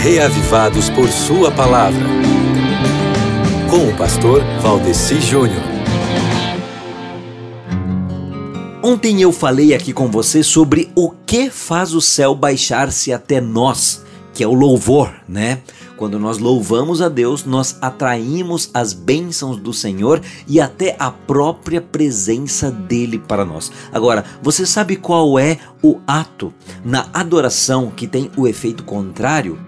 reavivados por Sua palavra. Com o pastor Valdeci Júnior. Ontem eu falei aqui com você sobre o que faz o céu baixar-se até nós, que é o louvor, né? Quando nós louvamos a Deus, nós atraímos as bênçãos do Senhor e até a própria presença dele para nós. Agora, você sabe qual é o ato na adoração que tem o efeito contrário?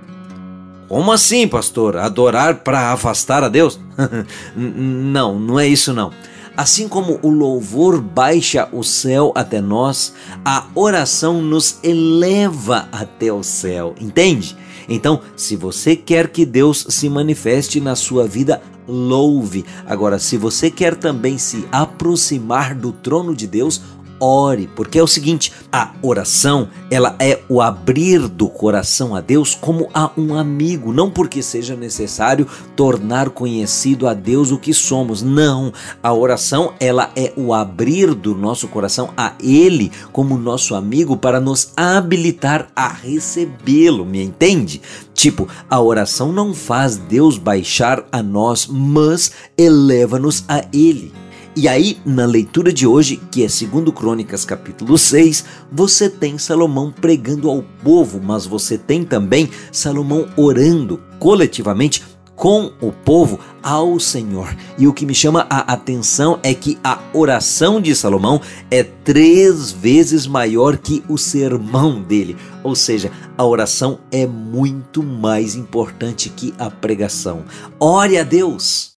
Como assim, pastor? Adorar para afastar a Deus? não, não é isso não. Assim como o louvor baixa o céu até nós, a oração nos eleva até o céu, entende? Então, se você quer que Deus se manifeste na sua vida, louve. Agora, se você quer também se aproximar do trono de Deus, ore, porque é o seguinte, a oração, ela é o abrir do coração a Deus como a um amigo, não porque seja necessário tornar conhecido a Deus o que somos. Não, a oração, ela é o abrir do nosso coração a ele como nosso amigo para nos habilitar a recebê-lo, me entende? Tipo, a oração não faz Deus baixar a nós, mas eleva-nos a ele. E aí, na leitura de hoje, que é segundo Crônicas capítulo 6, você tem Salomão pregando ao povo, mas você tem também Salomão orando coletivamente com o povo ao Senhor. E o que me chama a atenção é que a oração de Salomão é três vezes maior que o sermão dele. Ou seja, a oração é muito mais importante que a pregação. Ore a Deus.